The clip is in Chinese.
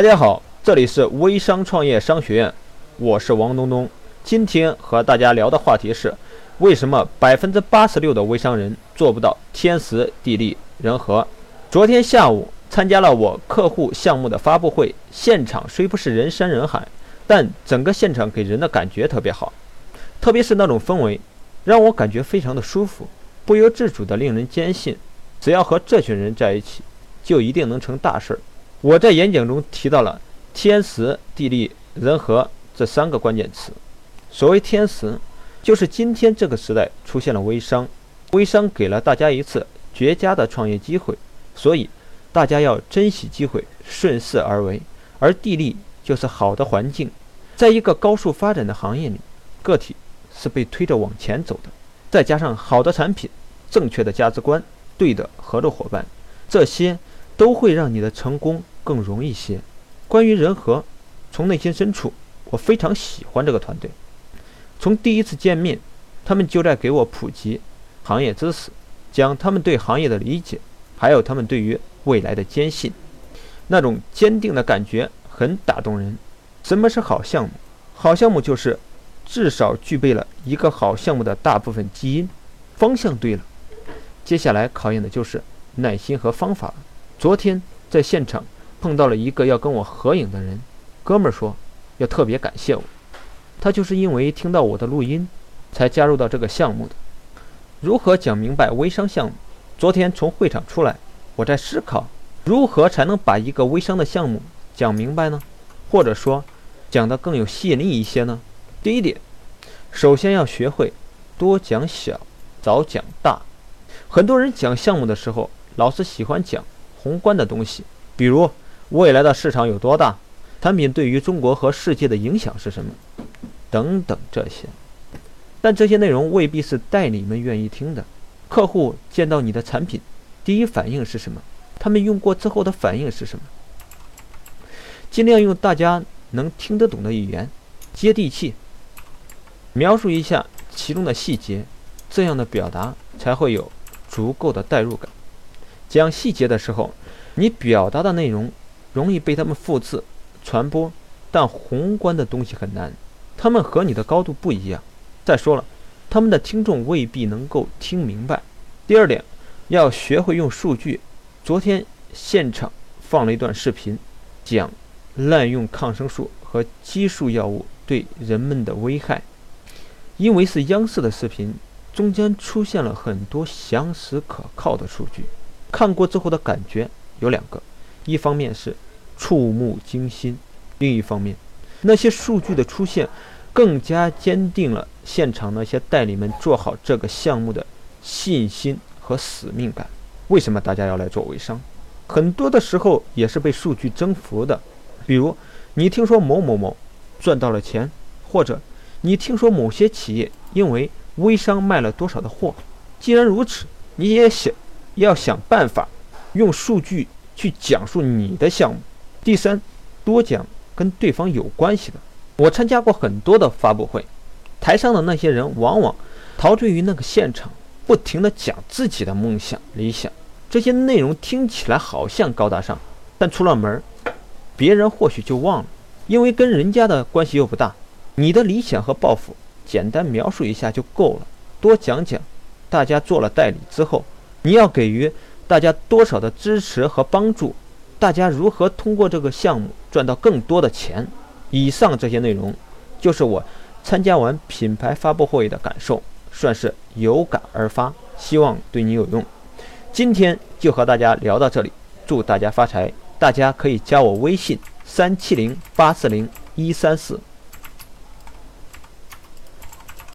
大家好，这里是微商创业商学院，我是王东东。今天和大家聊的话题是，为什么百分之八十六的微商人做不到天时地利人和？昨天下午参加了我客户项目的发布会，现场虽不是人山人海，但整个现场给人的感觉特别好，特别是那种氛围，让我感觉非常的舒服，不由自主的令人坚信，只要和这群人在一起，就一定能成大事儿。我在演讲中提到了天时、地利、人和这三个关键词。所谓天时，就是今天这个时代出现了微商，微商给了大家一次绝佳的创业机会，所以大家要珍惜机会，顺势而为。而地利就是好的环境，在一个高速发展的行业里，个体是被推着往前走的，再加上好的产品、正确的价值观、对的合作伙伴，这些都会让你的成功。更容易些。关于人和，从内心深处，我非常喜欢这个团队。从第一次见面，他们就在给我普及行业知识，讲他们对行业的理解，还有他们对于未来的坚信。那种坚定的感觉很打动人。什么是好项目？好项目就是至少具备了一个好项目的大部分基因。方向对了，接下来考验的就是耐心和方法。昨天在现场。碰到了一个要跟我合影的人，哥们儿说要特别感谢我，他就是因为听到我的录音，才加入到这个项目的。如何讲明白微商项目？昨天从会场出来，我在思考如何才能把一个微商的项目讲明白呢？或者说讲得更有吸引力一些呢？第一点，首先要学会多讲小，早讲大。很多人讲项目的时候，老是喜欢讲宏观的东西，比如。未来的市场有多大？产品对于中国和世界的影响是什么？等等这些，但这些内容未必是代理们愿意听的。客户见到你的产品，第一反应是什么？他们用过之后的反应是什么？尽量用大家能听得懂的语言，接地气，描述一下其中的细节，这样的表达才会有足够的代入感。讲细节的时候，你表达的内容。容易被他们复制、传播，但宏观的东西很难。他们和你的高度不一样。再说了，他们的听众未必能够听明白。第二点，要学会用数据。昨天现场放了一段视频，讲滥用抗生素和激素药物对人们的危害。因为是央视的视频，中间出现了很多详实可靠的数据。看过之后的感觉有两个。一方面是触目惊心，另一方面，那些数据的出现，更加坚定了现场那些代理们做好这个项目的信心和使命感。为什么大家要来做微商？很多的时候也是被数据征服的。比如，你听说某某某赚到了钱，或者你听说某些企业因为微商卖了多少的货。既然如此，你也想要想办法用数据。去讲述你的项目。第三，多讲跟对方有关系的。我参加过很多的发布会，台上的那些人往往陶醉于那个现场，不停地讲自己的梦想、理想。这些内容听起来好像高大上，但出了门，别人或许就忘了，因为跟人家的关系又不大。你的理想和抱负，简单描述一下就够了。多讲讲，大家做了代理之后，你要给予。大家多少的支持和帮助？大家如何通过这个项目赚到更多的钱？以上这些内容，就是我参加完品牌发布会的感受，算是有感而发，希望对你有用。今天就和大家聊到这里，祝大家发财！大家可以加我微信：三七零八四零一三四。